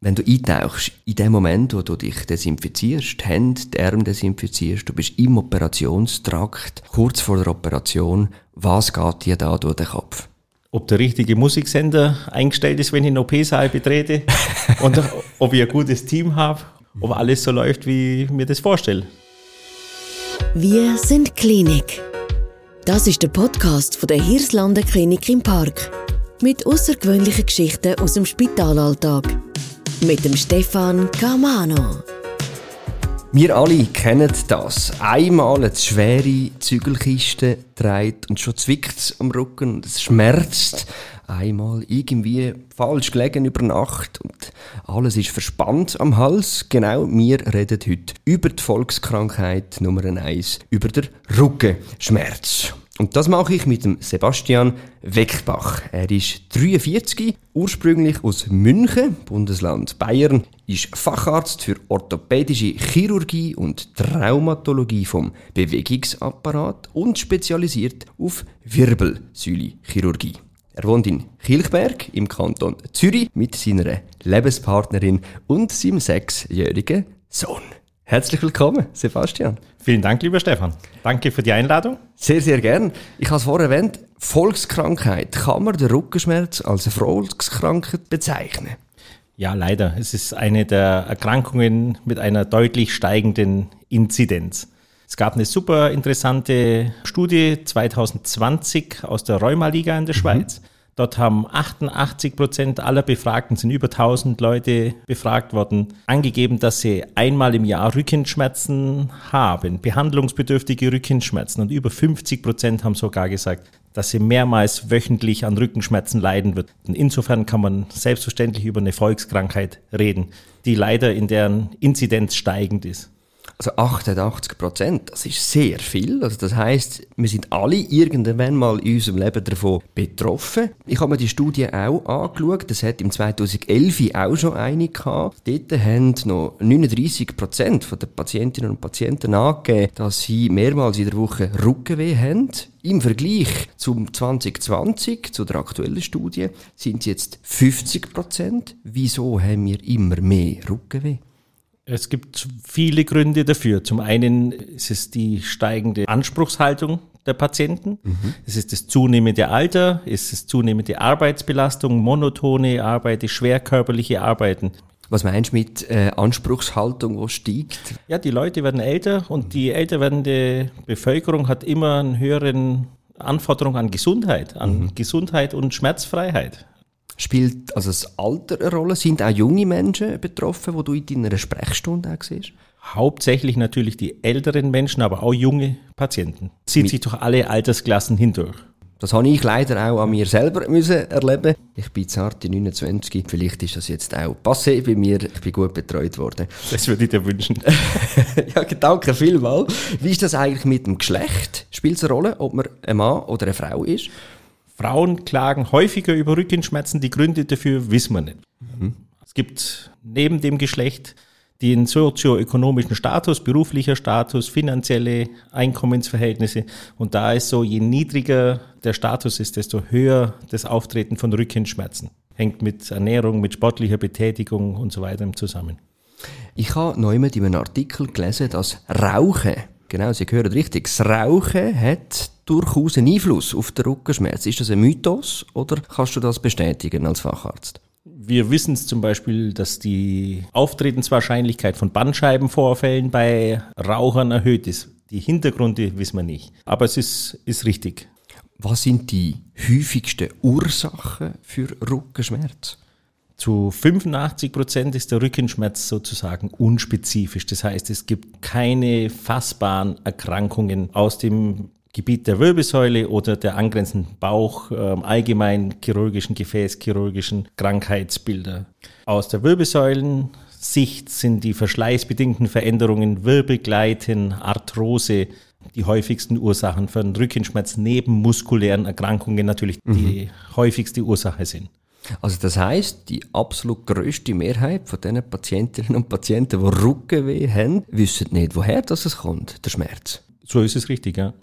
Wenn du eintauchst, in dem Moment, wo du dich desinfizierst, die Hände, die Arme desinfizierst, du bist im Operationstrakt, kurz vor der Operation, was geht dir da durch den Kopf? Ob der richtige Musiksender eingestellt ist, wenn ich den OP-Saal betrete und ob ich ein gutes Team habe, ob alles so läuft, wie ich mir das vorstelle. Wir sind Klinik. Das ist der Podcast von der Hirslanden Klinik im Park. Mit außergewöhnlichen Geschichten aus dem Spitalalltag mit dem Stefan Camano. Wir alle kennen das. Einmal eine schwere Zügelkiste dreht und schon zwickt es am Rücken und es schmerzt. Einmal irgendwie falsch gelegen über Nacht und alles ist verspannt am Hals. Genau, wir reden heute über die Volkskrankheit Nummer 1, über den Rückenschmerz. Und das mache ich mit dem Sebastian Weckbach. Er ist 43, ursprünglich aus München, Bundesland Bayern, ist Facharzt für orthopädische Chirurgie und Traumatologie vom Bewegungsapparat und spezialisiert auf Wirbelsäulechirurgie. Er wohnt in Kilchberg im Kanton Zürich mit seiner Lebenspartnerin und seinem sechsjährigen Sohn. Herzlich willkommen, Sebastian. Vielen Dank, lieber Stefan. Danke für die Einladung. Sehr, sehr gern. Ich habe es vorher erwähnt, Volkskrankheit. Kann man den Rückenschmerz als Volkskrankheit bezeichnen? Ja, leider. Es ist eine der Erkrankungen mit einer deutlich steigenden Inzidenz. Es gab eine super interessante Studie 2020 aus der Rheumaliga in der mhm. Dort haben 88 Prozent aller Befragten, sind über 1000 Leute befragt worden, angegeben, dass sie einmal im Jahr Rückenschmerzen haben, behandlungsbedürftige Rückenschmerzen. Und über 50 Prozent haben sogar gesagt, dass sie mehrmals wöchentlich an Rückenschmerzen leiden wird. Und insofern kann man selbstverständlich über eine Volkskrankheit reden, die leider in deren Inzidenz steigend ist. Also 88 Prozent, das ist sehr viel. Also das heißt, wir sind alle irgendwann mal in unserem Leben davon betroffen. Ich habe mir die Studie auch angeschaut. Das hat im 2011 auch schon eine gehabt. Dort haben noch 39 Prozent der Patientinnen und Patienten angegeben, dass sie mehrmals in der Woche Rückenweh haben. Im Vergleich zum 2020, zu der aktuellen Studie, sind es jetzt 50 Prozent. Wieso haben wir immer mehr Rückenweh? Es gibt viele Gründe dafür. Zum einen ist es die steigende Anspruchshaltung der Patienten. Mhm. Es ist das zunehmende Alter, es ist zunehmende Arbeitsbelastung, monotone Arbeit, schwerkörperliche Arbeiten. Was meinst du mit äh, Anspruchshaltung, wo steigt? Ja, die Leute werden älter und die älter werdende Bevölkerung hat immer einen höheren Anforderung an Gesundheit, an mhm. Gesundheit und Schmerzfreiheit. Spielt also das Alter eine Rolle? Sind auch junge Menschen betroffen, wo du in deiner Sprechstunde auch siehst? Hauptsächlich natürlich die älteren Menschen, aber auch junge Patienten. Zieht Mit sich durch alle Altersklassen hindurch. Das habe ich leider auch an mir selber müssen erleben. Ich bin zart 29. Vielleicht ist das jetzt auch passé bei mir. Ich bin gut betreut worden. Das würde ich dir wünschen. ja, danke vielmals. Wie ist das eigentlich mit dem Geschlecht? Spielt es eine Rolle, ob man ein Mann oder eine Frau ist? Frauen klagen häufiger über Rückenschmerzen. Die Gründe dafür wissen wir nicht. Mhm. Es gibt neben dem Geschlecht den sozioökonomischen Status, beruflicher Status, finanzielle Einkommensverhältnisse. Und da ist so, je niedriger der Status ist, desto höher das Auftreten von Rückenschmerzen. Hängt mit Ernährung, mit sportlicher Betätigung und so weiter zusammen. Ich habe neulich in einem Artikel gelesen, dass Rauchen, genau, Sie hören richtig, das Rauchen hat durchaus einen Einfluss auf den Rückenschmerz. Ist das ein Mythos oder kannst du das bestätigen als Facharzt? Wir wissen es zum Beispiel, dass die Auftretenswahrscheinlichkeit von Bandscheibenvorfällen bei Rauchern erhöht ist. Die Hintergründe wissen wir nicht. Aber es ist, ist richtig. Was sind die häufigsten Ursachen für Rückenschmerz? Zu 85 Prozent ist der Rückenschmerz sozusagen unspezifisch. Das heißt, es gibt keine fassbaren Erkrankungen aus dem Gebiet der Wirbelsäule oder der angrenzenden Bauch, äh, allgemein chirurgischen, gefäßchirurgischen Krankheitsbilder. Aus der Wirbelsäulensicht sind die verschleißbedingten Veränderungen Wirbelgleiten, Arthrose die häufigsten Ursachen für einen Rückenschmerz neben muskulären Erkrankungen natürlich mhm. die häufigste Ursache sind. Also das heißt, die absolut größte Mehrheit von den Patientinnen und Patienten, die Rückenweh haben, wissen nicht, woher das kommt, der Schmerz. So ist es richtig, ja.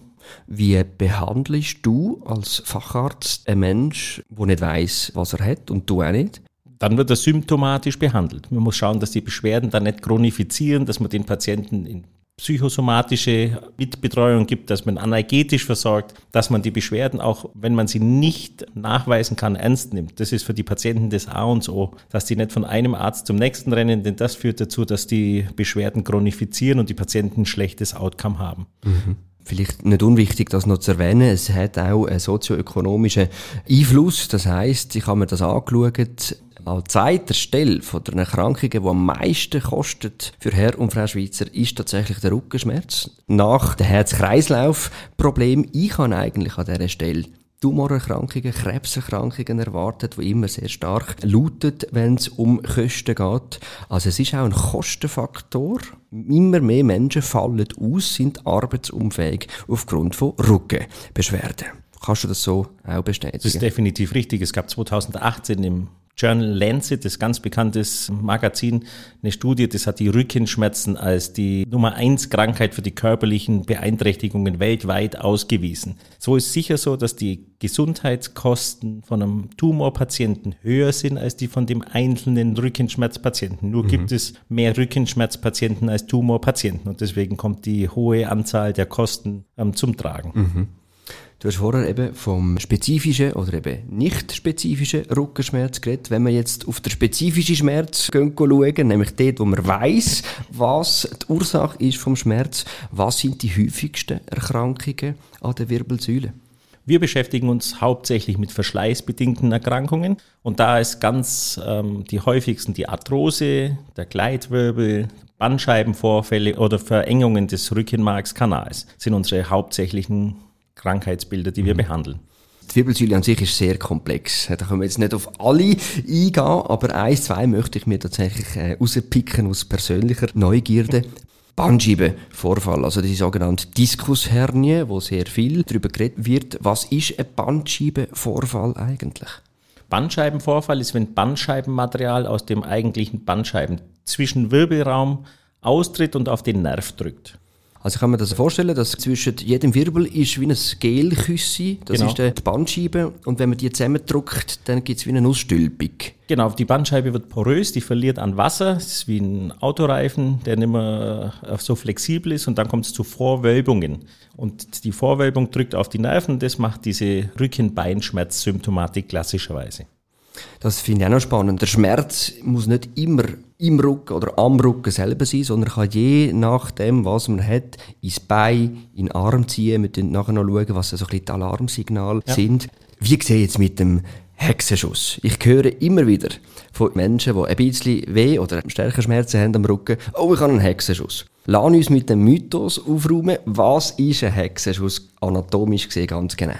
Wie behandelst du als Facharzt einen Menschen, der nicht weiß, was er hat und du auch nicht? Dann wird er symptomatisch behandelt. Man muss schauen, dass die Beschwerden dann nicht chronifizieren, dass man den Patienten in psychosomatische Mitbetreuung gibt, dass man analgetisch versorgt, dass man die Beschwerden auch, wenn man sie nicht nachweisen kann, ernst nimmt. Das ist für die Patienten das A und O, dass die nicht von einem Arzt zum nächsten rennen, denn das führt dazu, dass die Beschwerden chronifizieren und die Patienten ein schlechtes Outcome haben. Mhm. Vielleicht nicht unwichtig, das noch zu erwähnen. Es hat auch einen sozioökonomischen Einfluss. Das heißt, ich habe mir das angeschaut an zweiter Stelle von den Erkrankungen, die am meisten kostet für Herr und Frau Schweizer, ist tatsächlich der Rückenschmerz. Nach dem Herz-Kreislauf-Problem. Ich habe eigentlich an dieser Stelle Tumorerkrankungen, Krebserkrankungen erwartet, die immer sehr stark lautet, wenn es um Kosten geht. Also es ist auch ein Kostenfaktor. Immer mehr Menschen fallen aus, sind arbeitsunfähig aufgrund von Rückenbeschwerden. Kannst du das so auch bestätigen? Das ist definitiv richtig. Es gab 2018 im Journal Lancet, das ganz bekanntes Magazin, eine Studie, das hat die Rückenschmerzen als die Nummer eins Krankheit für die körperlichen Beeinträchtigungen weltweit ausgewiesen. So ist sicher so, dass die Gesundheitskosten von einem Tumorpatienten höher sind als die von dem einzelnen Rückenschmerzpatienten. Nur mhm. gibt es mehr Rückenschmerzpatienten als Tumorpatienten und deswegen kommt die hohe Anzahl der Kosten ähm, zum Tragen. Mhm. Du hast vorher eben vom spezifischen oder eben nicht spezifischen Rückenschmerz geredet. Wenn wir jetzt auf den spezifischen Schmerz schauen, nämlich dort, wo man weiß, was die Ursache ist vom Schmerz, was sind die häufigsten Erkrankungen an der Wirbelsäule? Wir beschäftigen uns hauptsächlich mit verschleißbedingten Erkrankungen und da ist ganz ähm, die häufigsten die Arthrose, der Gleitwirbel, Bandscheibenvorfälle oder Verengungen des Rückenmarkskanals sind unsere hauptsächlichen Krankheitsbilder, die wir mhm. behandeln. Die Wirbelsäule an sich ist sehr komplex. Da können wir jetzt nicht auf alle eingehen, aber eins, zwei möchte ich mir tatsächlich äh, rauspicken aus persönlicher Neugierde. Bandscheibenvorfall, also die sogenannte Diskushernie, wo sehr viel darüber geredet wird. Was ist ein Bandscheibenvorfall eigentlich? Bandscheibenvorfall ist, wenn Bandscheibenmaterial aus dem eigentlichen Bandscheiben zwischen Wirbelraum austritt und auf den Nerv drückt. Also kann man das vorstellen, dass zwischen jedem Wirbel ist wie ein Gelküsse, das genau. ist die Bandscheibe und wenn man die zusammendrückt, dann gibt es wie eine Nussstülpung. Genau, die Bandscheibe wird porös, die verliert an Wasser, das ist wie ein Autoreifen, der nicht mehr äh, so flexibel ist und dann kommt es zu Vorwölbungen. Und die Vorwölbung drückt auf die Nerven und das macht diese Rücken-Beinschmerz-Symptomatik klassischerweise. Das finde ich auch noch spannend. Der Schmerz muss nicht immer im Rücken oder am Rücken selber sein, sondern kann je nachdem, was man hat, ins Bein, in den Arm ziehen. Wir schauen nachher noch, schauen, was so ein bisschen die Alarmsignale ja. sind. Wie sehe jetzt mit dem Hexenschuss? Ich höre immer wieder von Menschen, die ein bisschen weh oder stärker Schmerzen haben am Rücken. Oh, ich habe einen Hexenschuss. Lass uns mit dem Mythos aufräumen. Was ist ein Hexenschuss anatomisch gesehen ganz genau?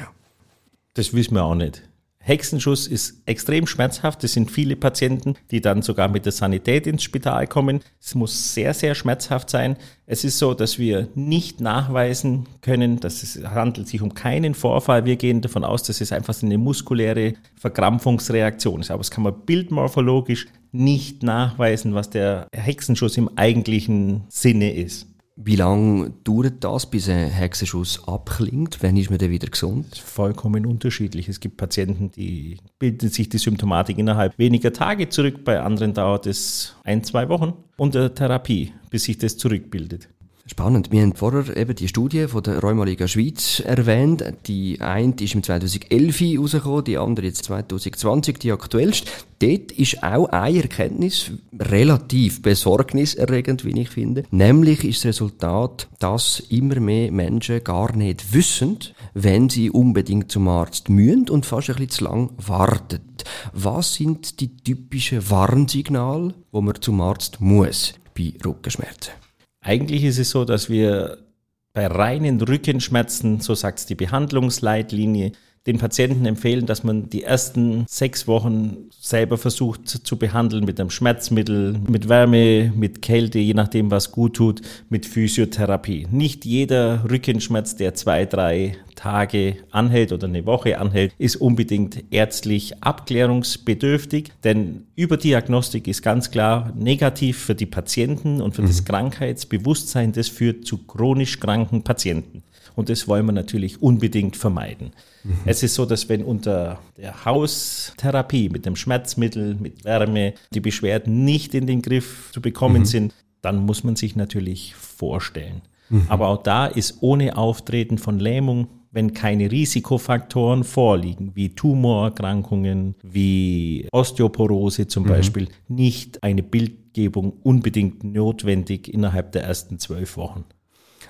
Das wissen wir auch nicht. Hexenschuss ist extrem schmerzhaft. Es sind viele Patienten, die dann sogar mit der Sanität ins Spital kommen. Es muss sehr, sehr schmerzhaft sein. Es ist so, dass wir nicht nachweisen können, dass es handelt sich um keinen Vorfall. Wir gehen davon aus, dass es einfach eine muskuläre Verkrampfungsreaktion ist. Aber es kann man bildmorphologisch nicht nachweisen, was der Hexenschuss im eigentlichen Sinne ist. Wie lange dauert das, bis ein Hexenschuss abklingt? Wann ist man dann wieder gesund? Vollkommen unterschiedlich. Es gibt Patienten, die bilden sich die Symptomatik innerhalb weniger Tage zurück. Bei anderen dauert es ein, zwei Wochen unter Therapie, bis sich das zurückbildet. Spannend. Wir haben vorher eben die Studie von der Rheumaliga Schweiz erwähnt. Die eine ist im 2011 rausgekommen, die andere jetzt 2020, die aktuellste. Dort ist auch eine Erkenntnis relativ besorgniserregend, wie ich finde. Nämlich ist das Resultat, dass immer mehr Menschen gar nicht wissen, wenn sie unbedingt zum Arzt mühen und fast ein bisschen zu lang warten. Was sind die typischen Warnsignale, wo man zum Arzt muss bei Rückenschmerzen? Eigentlich ist es so, dass wir bei reinen Rückenschmerzen, so sagt es die Behandlungsleitlinie, den Patienten empfehlen, dass man die ersten sechs Wochen selber versucht zu behandeln mit einem Schmerzmittel, mit Wärme, mit Kälte, je nachdem, was gut tut, mit Physiotherapie. Nicht jeder Rückenschmerz, der zwei, drei Tage anhält oder eine Woche anhält, ist unbedingt ärztlich abklärungsbedürftig, denn Überdiagnostik ist ganz klar negativ für die Patienten und für mhm. das Krankheitsbewusstsein. Das führt zu chronisch kranken Patienten. Und das wollen wir natürlich unbedingt vermeiden. Mhm. Es ist so, dass wenn unter der Haustherapie mit dem Schmerzmittel, mit Wärme die Beschwerden nicht in den Griff zu bekommen mhm. sind, dann muss man sich natürlich vorstellen. Mhm. Aber auch da ist ohne Auftreten von Lähmung, wenn keine Risikofaktoren vorliegen, wie Tumorerkrankungen, wie Osteoporose zum mhm. Beispiel, nicht eine Bildgebung unbedingt notwendig innerhalb der ersten zwölf Wochen.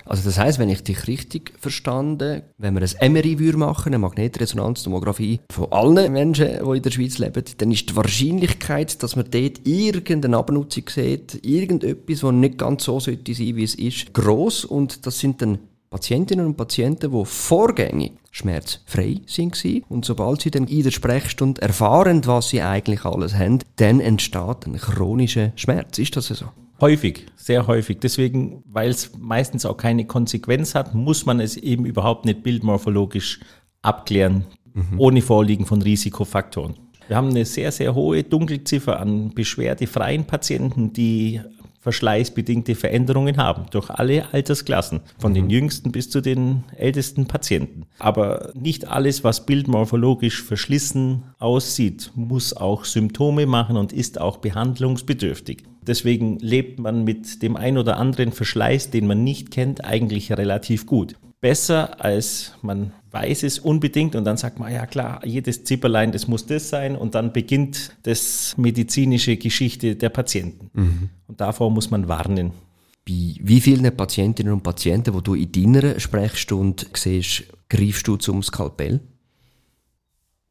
Also das heißt, wenn ich dich richtig verstanden, wenn wir ein MRI würde machen, eine Magnetresonanztomographie von allen Menschen, die in der Schweiz leben, dann ist die Wahrscheinlichkeit, dass man dort irgendeine Abnutzung sieht, irgendetwas, was nicht ganz so sollte sein, wie es ist, groß und das sind dann Patientinnen und Patienten, die vorgängig schmerzfrei sind und sobald sie dann in der Sprechstunde erfahren, was sie eigentlich alles haben, dann entsteht ein chronischer Schmerz. Ist das so? Häufig, sehr häufig. Deswegen, weil es meistens auch keine Konsequenz hat, muss man es eben überhaupt nicht bildmorphologisch abklären, mhm. ohne Vorliegen von Risikofaktoren. Wir haben eine sehr, sehr hohe Dunkelziffer an beschwerdefreien Patienten, die verschleißbedingte Veränderungen haben, durch alle Altersklassen, von den mhm. jüngsten bis zu den ältesten Patienten. Aber nicht alles, was bildmorphologisch verschlissen aussieht, muss auch Symptome machen und ist auch behandlungsbedürftig. Deswegen lebt man mit dem ein oder anderen Verschleiß, den man nicht kennt, eigentlich relativ gut besser, als man weiß es unbedingt und dann sagt man, ja klar, jedes Zipperlein, das muss das sein und dann beginnt das medizinische Geschichte der Patienten. Mhm. Und davor muss man warnen. Bei wie vielen Patientinnen und Patienten, wo du in deiner Sprechstunde siehst, greifst du zum Skalpell?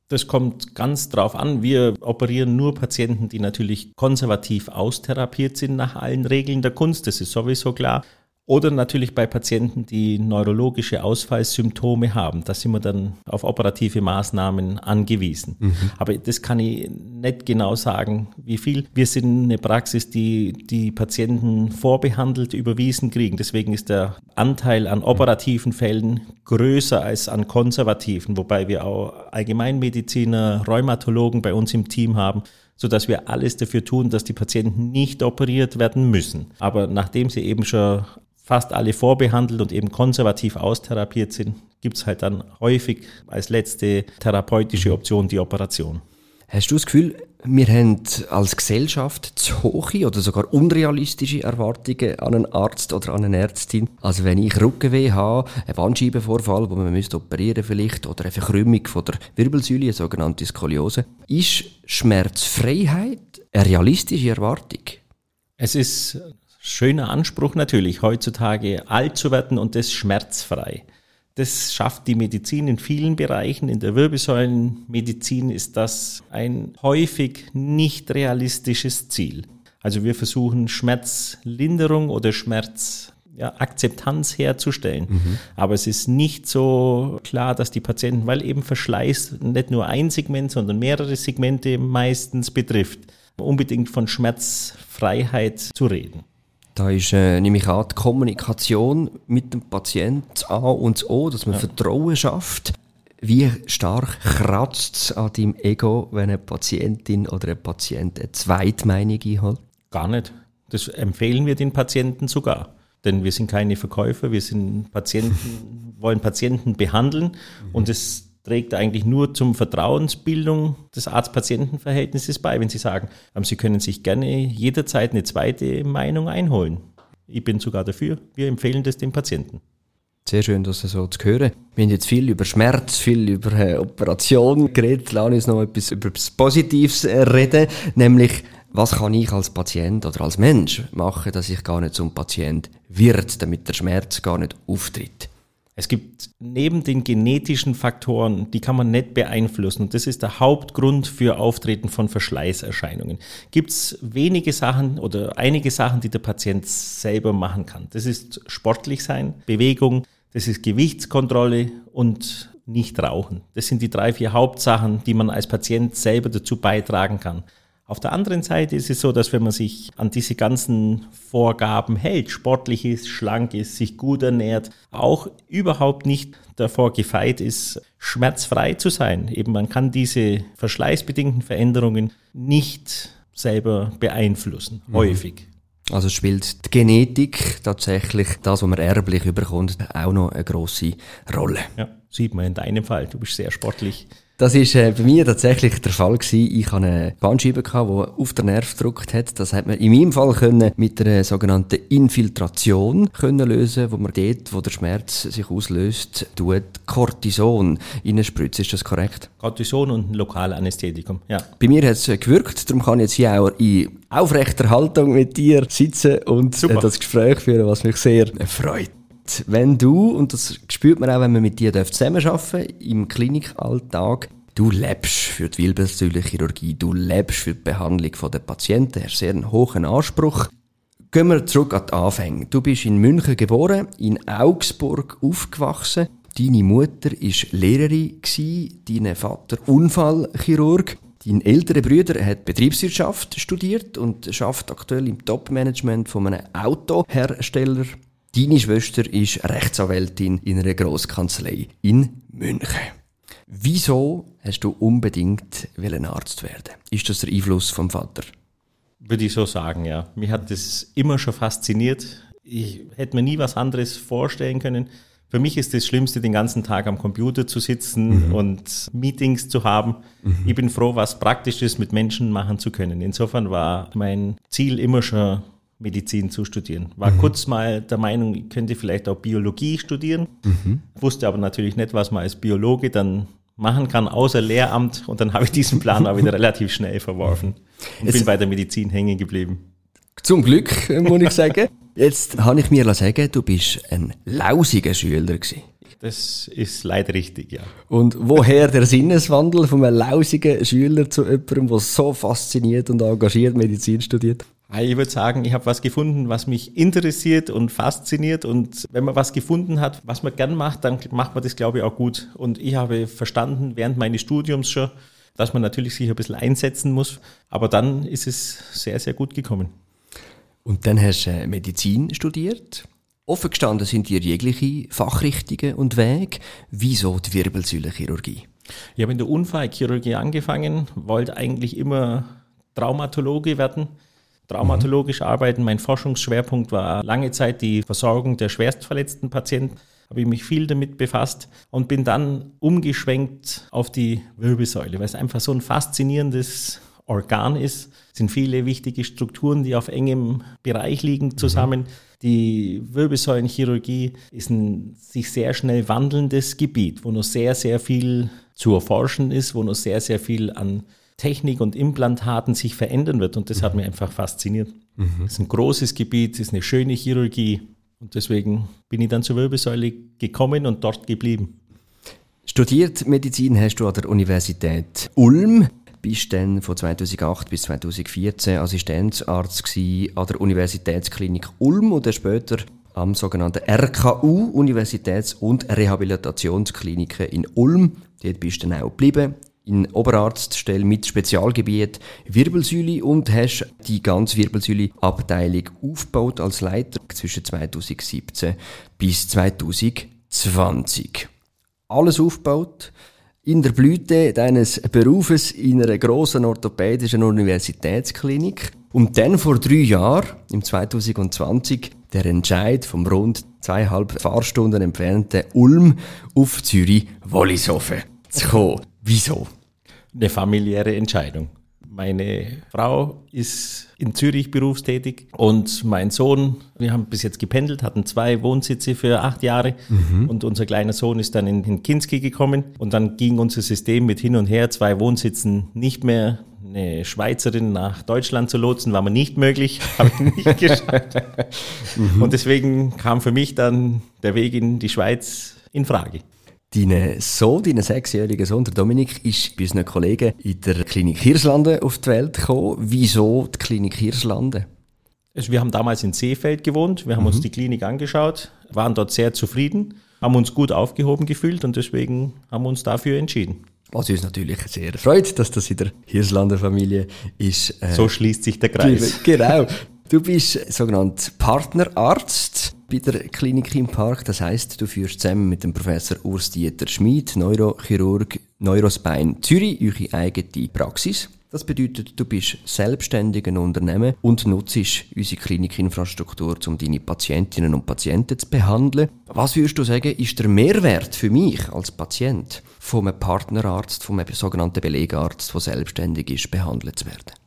Das kommt ganz drauf an. Wir operieren nur Patienten, die natürlich konservativ austherapiert sind nach allen Regeln der Kunst. Das ist sowieso klar. Oder natürlich bei Patienten, die neurologische Ausfallsymptome haben. Da sind wir dann auf operative Maßnahmen angewiesen. Mhm. Aber das kann ich nicht genau sagen, wie viel. Wir sind eine Praxis, die die Patienten vorbehandelt überwiesen kriegen. Deswegen ist der Anteil an operativen Fällen größer als an konservativen, wobei wir auch Allgemeinmediziner, Rheumatologen bei uns im Team haben so dass wir alles dafür tun, dass die Patienten nicht operiert werden müssen. Aber nachdem sie eben schon fast alle vorbehandelt und eben konservativ austherapiert sind, gibt es halt dann häufig als letzte therapeutische Option die Operation. Hast du das Gefühl, wir haben als Gesellschaft zu hohe oder sogar unrealistische Erwartungen an einen Arzt oder an eine Ärztin? Also wenn ich Rückenweh habe, einen Bandscheibenvorfall, wo man müsste operieren vielleicht, oder eine Verkrümmung von der Wirbelsäule, eine sogenannte Skoliose, ist Schmerzfreiheit eine realistische Erwartung? Es ist Schöner Anspruch natürlich, heutzutage alt zu werden und das schmerzfrei. Das schafft die Medizin in vielen Bereichen. In der Wirbelsäulenmedizin ist das ein häufig nicht realistisches Ziel. Also wir versuchen Schmerzlinderung oder Schmerzakzeptanz ja, herzustellen. Mhm. Aber es ist nicht so klar, dass die Patienten, weil eben Verschleiß nicht nur ein Segment, sondern mehrere Segmente meistens betrifft, unbedingt von Schmerzfreiheit zu reden. Da ist, äh, nehme ich an, die Kommunikation mit dem Patienten A und das O, dass man ja. Vertrauen schafft. Wie stark kratzt es an deinem Ego, wenn eine Patientin oder ein Patient eine Zweitmeinung einholt? Gar nicht. Das empfehlen wir den Patienten sogar. Denn wir sind keine Verkäufer, wir sind Patienten, wollen Patienten behandeln mhm. und es trägt eigentlich nur zum Vertrauensbildung des Arzt-Patienten-Verhältnisses bei, wenn Sie sagen, ähm, Sie können sich gerne jederzeit eine zweite Meinung einholen. Ich bin sogar dafür. Wir empfehlen das dem Patienten. Sehr schön, das so zu hören. Wir haben jetzt viel über Schmerz, viel über äh, Operation geredet. Lass uns noch etwas über etwas Positives äh, reden, nämlich was kann ich als Patient oder als Mensch machen, dass ich gar nicht zum Patient wird, damit der Schmerz gar nicht auftritt. Es gibt neben den genetischen Faktoren, die kann man nicht beeinflussen, und das ist der Hauptgrund für Auftreten von Verschleißerscheinungen, gibt es wenige Sachen oder einige Sachen, die der Patient selber machen kann. Das ist sportlich sein, Bewegung, das ist Gewichtskontrolle und nicht rauchen. Das sind die drei, vier Hauptsachen, die man als Patient selber dazu beitragen kann. Auf der anderen Seite ist es so, dass wenn man sich an diese ganzen Vorgaben hält, sportlich ist, schlank ist, sich gut ernährt, auch überhaupt nicht davor gefeit ist, schmerzfrei zu sein. Eben man kann diese verschleißbedingten Veränderungen nicht selber beeinflussen, mhm. häufig. Also spielt die Genetik tatsächlich, das, was man erblich überkommt, auch noch eine grosse Rolle. Ja, sieht man in deinem Fall. Du bist sehr sportlich. Das ist äh, bei mir tatsächlich der Fall gewesen. Ich hatte eine Bandscheibe, die auf den Nerv gedrückt hat. Das hat man in meinem Fall können mit einer sogenannten Infiltration können lösen, wo man dort, wo der Schmerz sich auslöst, tut Cortison spritzt. Ist das korrekt? Cortison und ein Lokalanästhetikum, ja. Bei mir hat es äh, gewirkt, darum kann ich jetzt hier auch in aufrechter Haltung mit dir sitzen und äh, das Gespräch führen, was mich sehr freut wenn du, und das spürt man auch, wenn man mit dir zusammenarbeiten im Klinikalltag, du lebst für die Wirbelsäulenchirurgie, du lebst für die Behandlung der Patienten, hast sehr einen hohen Anspruch. Gehen wir zurück an die Anfänge. Du bist in München geboren, in Augsburg aufgewachsen. Deine Mutter war Lehrerin, dein Vater Unfallchirurg. Dein älterer Bruder hat Betriebswirtschaft studiert und schafft aktuell im Top-Management von einem Autohersteller Deine Schwester ist Rechtsanwältin in einer Grosskanzlei in München. Wieso hast du unbedingt Arzt werden? Ist das der Einfluss vom Vater? Würde ich so sagen, ja. Mich hat das immer schon fasziniert. Ich hätte mir nie was anderes vorstellen können. Für mich ist das Schlimmste, den ganzen Tag am Computer zu sitzen mhm. und Meetings zu haben. Mhm. Ich bin froh, was Praktisches mit Menschen machen zu können. Insofern war mein Ziel immer schon Medizin zu studieren. War mhm. kurz mal der Meinung, ich könnte vielleicht auch Biologie studieren, mhm. wusste aber natürlich nicht, was man als Biologe dann machen kann, außer Lehramt. Und dann habe ich diesen Plan auch wieder relativ schnell verworfen und es bin bei der Medizin hängen geblieben. Zum Glück, muss ich sagen. Jetzt habe ich mir sagen, du bist ein lausiger Schüler gewesen. Das ist leider richtig, ja. Und woher der Sinneswandel von einem lausigen Schüler zu jemandem, der so fasziniert und engagiert Medizin studiert? Ich würde sagen, ich habe was gefunden, was mich interessiert und fasziniert. Und wenn man was gefunden hat, was man gern macht, dann macht man das, glaube ich, auch gut. Und ich habe verstanden während meines Studiums schon, dass man natürlich sich ein bisschen einsetzen muss. Aber dann ist es sehr, sehr gut gekommen. Und dann hast du äh, Medizin studiert. Offen gestanden sind dir jegliche Fachrichtungen und Wege. Wieso die Wirbelsäulenchirurgie? Ich habe in der Unfallchirurgie angefangen, wollte eigentlich immer Traumatologe werden traumatologisch mhm. arbeiten. Mein Forschungsschwerpunkt war lange Zeit die Versorgung der schwerstverletzten Patienten. Habe ich mich viel damit befasst und bin dann umgeschwenkt auf die Wirbelsäule, weil es einfach so ein faszinierendes Organ ist. Es sind viele wichtige Strukturen, die auf engem Bereich liegen, zusammen. Mhm. Die Wirbelsäulenchirurgie ist ein sich sehr schnell wandelndes Gebiet, wo noch sehr, sehr viel zu erforschen ist, wo noch sehr, sehr viel an Technik und Implantaten sich verändern wird. Und das hat mich einfach fasziniert. Mhm. Es ist ein großes Gebiet, es ist eine schöne Chirurgie. Und deswegen bin ich dann zur Wirbelsäule gekommen und dort geblieben. Studiert Medizin hast du an der Universität Ulm. Bist dann von 2008 bis 2014 Assistenzarzt an der Universitätsklinik Ulm und dann später am sogenannten RKU, Universitäts- und Rehabilitationskliniken in Ulm. Dort bist du dann auch geblieben in Oberarztstelle mit Spezialgebiet Wirbelsäule und hast die ganze Wirbelsäule-Abteilung aufgebaut als Leiter zwischen 2017 bis 2020. Alles aufgebaut in der Blüte deines Berufes in einer grossen orthopädischen Universitätsklinik. Und dann vor drei Jahren, im 2020, der Entscheid vom rund zweieinhalb Fahrstunden entfernten Ulm auf Zürich-Wollishofen zu kommen. Wieso? Eine familiäre Entscheidung. Meine Frau ist in Zürich berufstätig und mein Sohn, wir haben bis jetzt gependelt, hatten zwei Wohnsitze für acht Jahre mhm. und unser kleiner Sohn ist dann in, in Kinski gekommen und dann ging unser System mit hin und her, zwei Wohnsitzen nicht mehr. Eine Schweizerin nach Deutschland zu lotsen, war mir nicht möglich, habe ich nicht geschafft. mhm. Und deswegen kam für mich dann der Weg in die Schweiz in Frage. Dein Sohn, dein sechsjähriger Sohn, der Dominik, ist bei unseren Kollegen in der Klinik Hirslande auf die Welt gekommen. Wieso die Klinik Hirslande? Also wir haben damals in Seefeld gewohnt, wir haben mhm. uns die Klinik angeschaut, waren dort sehr zufrieden, haben uns gut aufgehoben gefühlt und deswegen haben wir uns dafür entschieden. Was uns natürlich sehr freut, dass das in der Hirslander Familie ist. Äh, so schließt sich der Kreis. Genau. Du bist sogenannt Partnerarzt bei der Klinik im Park. Das heißt, du führst zusammen mit dem Professor Urs Dieter Schmid, Neurochirurg Neurospine Zürich, eure eigene Praxis. Das bedeutet, du bist selbstständiger Unternehmen und nutzt unsere Klinikinfrastruktur, um deine Patientinnen und Patienten zu behandeln. Was würdest du sagen, ist der Mehrwert für mich als Patient vom Partnerarzt, vom sogenannten Belegarzt, der selbstständig ist, behandelt zu werden?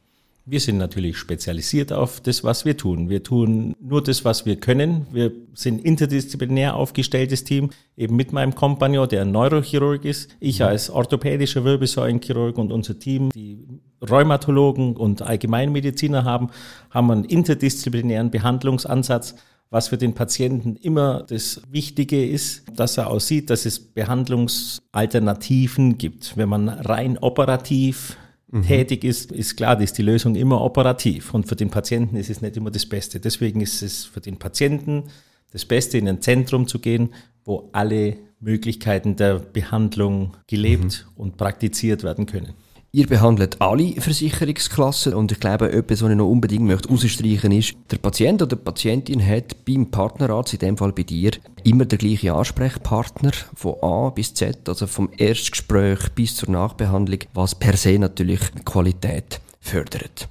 Wir sind natürlich spezialisiert auf das, was wir tun. Wir tun nur das, was wir können. Wir sind interdisziplinär aufgestelltes Team, eben mit meinem Kompagnon, der ein Neurochirurg ist, ich als orthopädischer Wirbelsäulenchirurg und unser Team, die Rheumatologen und Allgemeinmediziner haben, haben einen interdisziplinären Behandlungsansatz was für den Patienten immer das Wichtige ist, dass er aussieht, dass es Behandlungsalternativen gibt. Wenn man rein operativ mhm. tätig ist, ist klar, dass die Lösung immer operativ und für den Patienten ist es nicht immer das Beste. Deswegen ist es für den Patienten das Beste, in ein Zentrum zu gehen, wo alle Möglichkeiten der Behandlung gelebt mhm. und praktiziert werden können. Ihr behandelt alle Versicherungsklassen und ich glaube, etwas, was ich noch unbedingt möchte ist, der Patient oder die Patientin hat beim Partnerarzt, in dem Fall bei dir, immer der gleiche Ansprechpartner von A bis Z, also vom Erstgespräch bis zur Nachbehandlung, was per se natürlich Qualität fördert.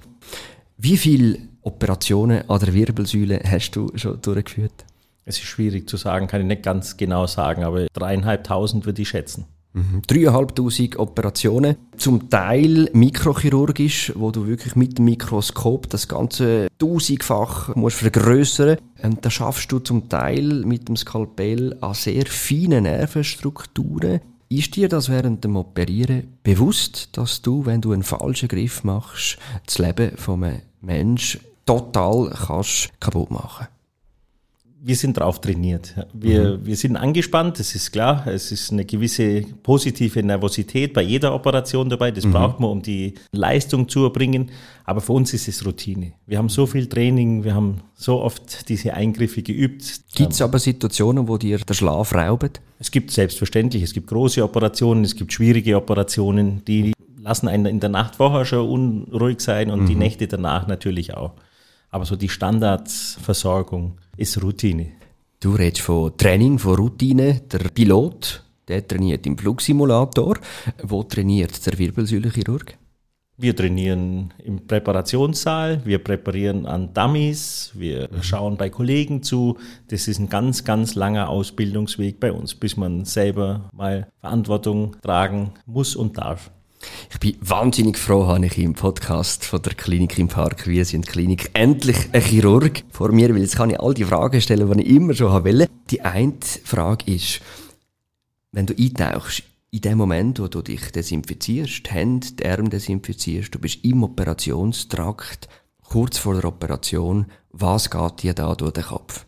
Wie viele Operationen an der Wirbelsäule hast du schon durchgeführt? Es ist schwierig zu sagen, kann ich nicht ganz genau sagen, aber dreieinhalbtausend würde ich schätzen. Mhm. Dreieinhalbtausend Operationen, zum Teil mikrochirurgisch, wo du wirklich mit dem Mikroskop das ganze tausendfach musst vergrößern. Und da schaffst du zum Teil mit dem Skalpell an sehr feinen Nervenstrukturen. Ist dir das während dem Operieren bewusst, dass du, wenn du einen falschen Griff machst, das Leben von einem Menschen total kannst kaputt machen? Wir sind drauf trainiert. Wir, mhm. wir sind angespannt, das ist klar. Es ist eine gewisse positive Nervosität bei jeder Operation dabei. Das mhm. braucht man, um die Leistung zu erbringen. Aber für uns ist es Routine. Wir haben so viel Training, wir haben so oft diese Eingriffe geübt. Gibt es aber Situationen, wo dir der Schlaf raubt? Es gibt selbstverständlich, es gibt große Operationen, es gibt schwierige Operationen, die lassen einen in der Nacht vorher schon unruhig sein und mhm. die Nächte danach natürlich auch. Aber so die Standardversorgung ist Routine. Du redest von Training, von Routine. Der Pilot, der trainiert im Flugsimulator. Wo trainiert der Wirbelsäulenchirurg? Wir trainieren im Präparationssaal, wir präparieren an Dummies, wir mhm. schauen bei Kollegen zu. Das ist ein ganz, ganz langer Ausbildungsweg bei uns, bis man selber mal Verantwortung tragen muss und darf. Ich bin wahnsinnig froh, habe ich im Podcast von der Klinik im Park Wir sind Klinik endlich ein Chirurg vor mir, weil jetzt kann ich all die Fragen stellen, die ich immer schon wollte. Die eine Frage ist, wenn du eintauchst, in dem Moment, wo du dich desinfizierst, die Hände, die Arme desinfizierst, du bist im Operationstrakt, kurz vor der Operation, was geht dir da durch den Kopf?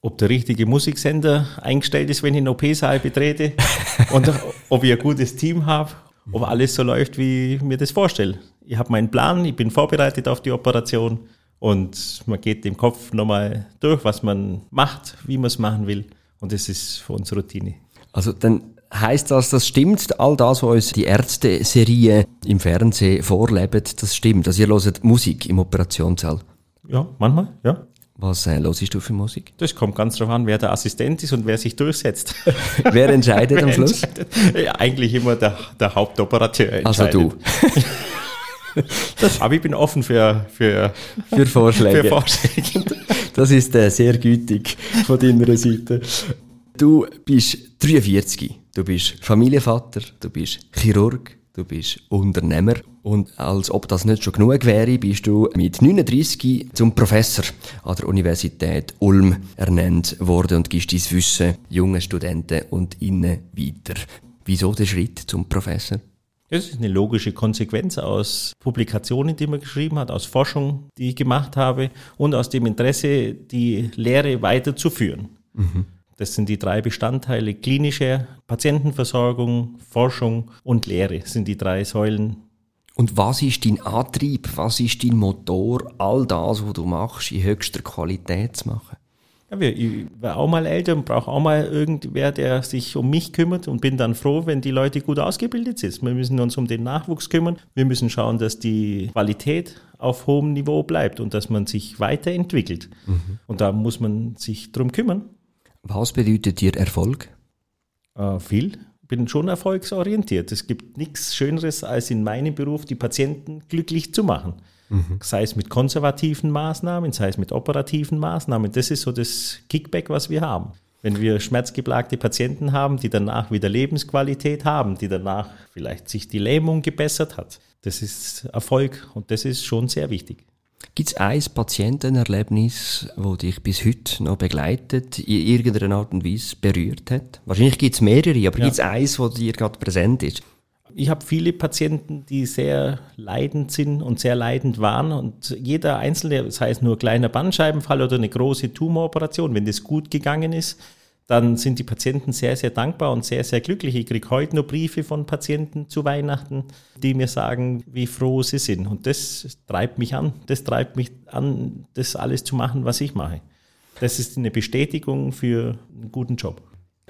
ob der richtige Musiksender eingestellt ist, wenn ich einen OP-Saal betrete und ob ich ein gutes Team habe ob alles so läuft, wie ich mir das vorstelle. Ich habe meinen Plan, ich bin vorbereitet auf die Operation und man geht im Kopf nochmal durch, was man macht, wie man es machen will. Und das ist für uns Routine. Also dann heißt das, das stimmt, all das, was uns die Ärzte-Serie im Fernsehen vorleben, das stimmt. Also ihr hört Musik im Operationssaal. Ja, manchmal, ja. Was äh, hörst du für Musik? Das kommt ganz darauf an, wer der Assistent ist und wer sich durchsetzt. wer entscheidet am Schluss? Entscheidet? Ja, eigentlich immer der, der Hauptoperateur also entscheidet. Also du. Das, aber ich bin offen für, für, für Vorschläge. Für Vorschläge. Das ist äh, sehr gütig von deiner Seite. Du bist 43, du bist Familienvater, du bist Chirurg, du bist Unternehmer und als ob das nicht schon genug wäre, bist du mit 39 zum Professor an der Universität Ulm ernannt worden und gibst dein Wissen jungen Studenten und Innen weiter. Wieso der Schritt zum Professor? Das ist eine logische Konsequenz aus Publikationen, die man geschrieben hat, aus Forschung, die ich gemacht habe und aus dem Interesse, die Lehre weiterzuführen. Mhm. Das sind die drei Bestandteile. Klinische Patientenversorgung, Forschung und Lehre sind die drei Säulen. Und was ist dein Antrieb? Was ist dein Motor, all das, was du machst, in höchster Qualität zu machen? Ja, ich war auch mal älter und brauche auch mal irgendwer, der sich um mich kümmert und bin dann froh, wenn die Leute gut ausgebildet sind. Wir müssen uns um den Nachwuchs kümmern. Wir müssen schauen, dass die Qualität auf hohem Niveau bleibt und dass man sich weiterentwickelt. Mhm. Und da muss man sich drum kümmern. Was bedeutet dir Erfolg? Äh, viel. bin schon erfolgsorientiert. Es gibt nichts Schöneres, als in meinem Beruf die Patienten glücklich zu machen. Mhm. Sei es mit konservativen Maßnahmen, sei es mit operativen Maßnahmen. Das ist so das Kickback, was wir haben. Wenn wir schmerzgeplagte Patienten haben, die danach wieder Lebensqualität haben, die danach vielleicht sich die Lähmung gebessert hat, das ist Erfolg und das ist schon sehr wichtig. Gibt es ein Patientenerlebnis, das dich bis heute noch begleitet, in irgendeiner Art und Weise berührt hat? Wahrscheinlich gibt es mehrere, aber ja. gibt es eins, das dir gerade präsent ist? Ich habe viele Patienten, die sehr leidend sind und sehr leidend waren. Und jeder einzelne, sei es nur kleiner Bandscheibenfall oder eine große Tumoroperation, wenn das gut gegangen ist, dann sind die Patienten sehr, sehr dankbar und sehr, sehr glücklich. Ich kriege heute nur Briefe von Patienten zu Weihnachten, die mir sagen, wie froh sie sind. Und das treibt mich an. Das treibt mich an, das alles zu machen, was ich mache. Das ist eine Bestätigung für einen guten Job.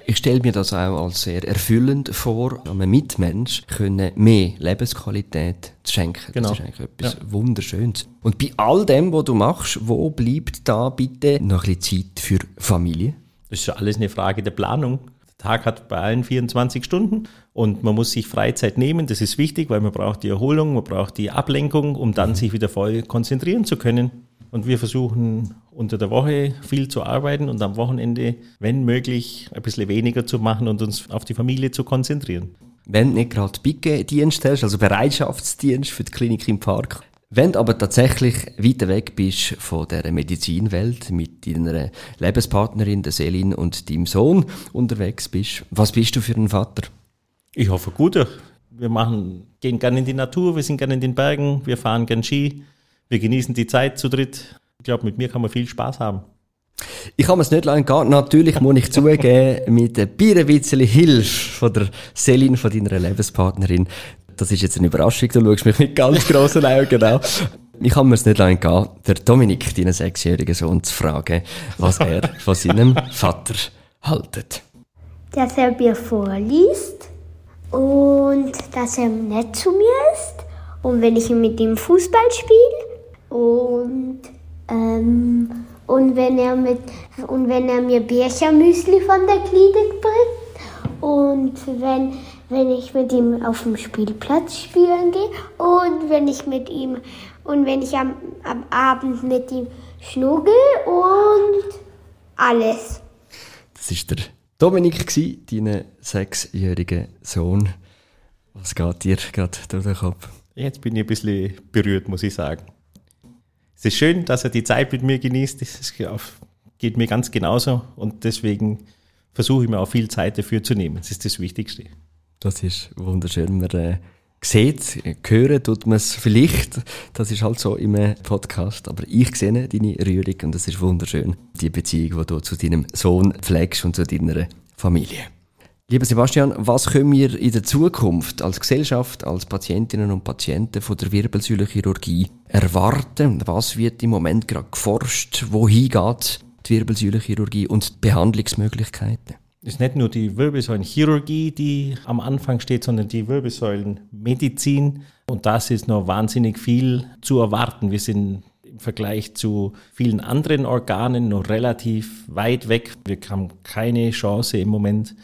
Ich stelle mir das auch als sehr erfüllend vor, einem Mitmensch können mehr Lebensqualität zu schenken. Genau. Das ist eigentlich etwas ja. Wunderschönes. Und bei all dem, was du machst, wo bleibt da bitte noch ein bisschen Zeit für Familie? Das ist ja alles eine Frage der Planung. Der Tag hat bei allen 24 Stunden und man muss sich Freizeit nehmen. Das ist wichtig, weil man braucht die Erholung, man braucht die Ablenkung, um dann mhm. sich wieder voll konzentrieren zu können. Und wir versuchen unter der Woche viel zu arbeiten und am Wochenende, wenn möglich, ein bisschen weniger zu machen und uns auf die Familie zu konzentrieren. Wenn du nicht gerade Bicke-Dienst hast, also Bereitschaftsdienst für die Klinik im Park, wenn du aber tatsächlich weiter weg bist von der Medizinwelt, mit deiner Lebenspartnerin, der Selin und deinem Sohn unterwegs bist, was bist du für ein Vater? Ich hoffe, guter. Wir machen, gehen gerne in die Natur, wir sind gerne in den Bergen, wir fahren gerne Ski, wir genießen die Zeit zu dritt. Ich glaube, mit mir kann man viel Spaß haben. Ich kann es nicht lange gehen. Natürlich muss ich zugeben, mit ein bisschen Hilfe von der Selin, von deiner Lebenspartnerin, das ist jetzt eine Überraschung, du schaust mich mit ganz grossen Augen genau. Ich kann mir es nicht lange gehen, der Dominik, deinen sechsjährigen Sohn, zu fragen, was er von seinem Vater haltet. Dass er mir vorliest und dass er nett zu mir ist und wenn ich mit ihm Fußball spiele und ähm, und wenn er mit und wenn er mir Birchermüsli von der Klinik bringt und wenn wenn ich mit ihm auf dem Spielplatz spielen gehe und wenn ich mit ihm und wenn ich am, am Abend mit ihm schnuggel und alles. Das ist der Dominik gsi, dein sechsjähriger Sohn. Was geht dir gerade durch den Kopf? Jetzt bin ich ein bisschen berührt, muss ich sagen. Es ist schön, dass er die Zeit mit mir genießt. Das geht mir ganz genauso und deswegen versuche ich mir auch viel Zeit dafür zu nehmen. Das ist das Wichtigste. Das ist wunderschön. Man äh, sieht, hören tut man es vielleicht. Das ist halt so im Podcast. Aber ich sehe deine Rührung und das ist wunderschön. Die Beziehung, die du zu deinem Sohn pflegst und zu deiner Familie. Lieber Sebastian, was können wir in der Zukunft als Gesellschaft, als Patientinnen und Patienten von der Wirbelsäulenchirurgie erwarten? Was wird im Moment gerade geforscht? Wohin geht die Wirbelsäulenchirurgie und die Behandlungsmöglichkeiten? Es ist nicht nur die Wirbelsäulenchirurgie, die am Anfang steht, sondern die Wirbelsäulenmedizin. Und das ist noch wahnsinnig viel zu erwarten. Wir sind im Vergleich zu vielen anderen Organen noch relativ weit weg. Wir haben keine Chance im Moment,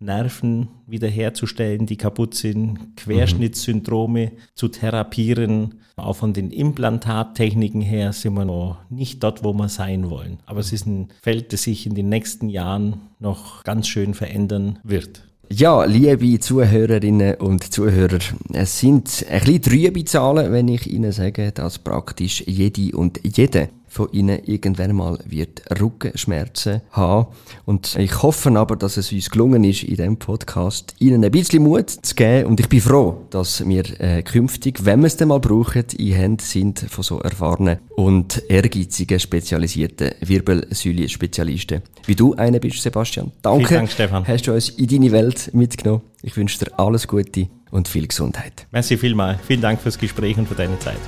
Nerven wiederherzustellen, die kaputt sind, Querschnittssyndrome zu therapieren. Auch von den Implantattechniken her sind wir noch nicht dort, wo wir sein wollen. Aber es ist ein Feld, das sich in den nächsten Jahren noch ganz schön verändern wird. Ja, liebe Zuhörerinnen und Zuhörer, es sind ein bisschen trübe Zahlen, wenn ich Ihnen sage, dass praktisch jede und jede von ihnen irgendwann mal wird Rückenschmerzen haben. Und ich hoffe aber, dass es uns gelungen ist, in diesem Podcast ihnen ein bisschen Mut zu geben. Und ich bin froh, dass wir äh, künftig, wenn wir es dann mal brauchen, in Händen sind von so erfahrenen und ehrgeizigen, spezialisierten Wirbelsäule-Spezialisten. Wie du einer bist, Sebastian. Danke. Vielen Dank, Stefan. Hast du uns in deine Welt mitgenommen. Ich wünsche dir alles Gute und viel Gesundheit. Merci vielmal. Vielen Dank fürs Gespräch und für deine Zeit.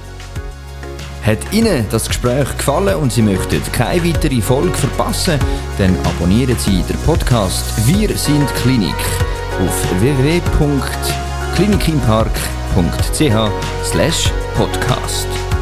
Hat Ihnen das Gespräch gefallen und Sie möchten keine weitere Folge verpassen, dann abonnieren Sie den Podcast Wir sind Klinik auf www.klinikimpark.ch/podcast.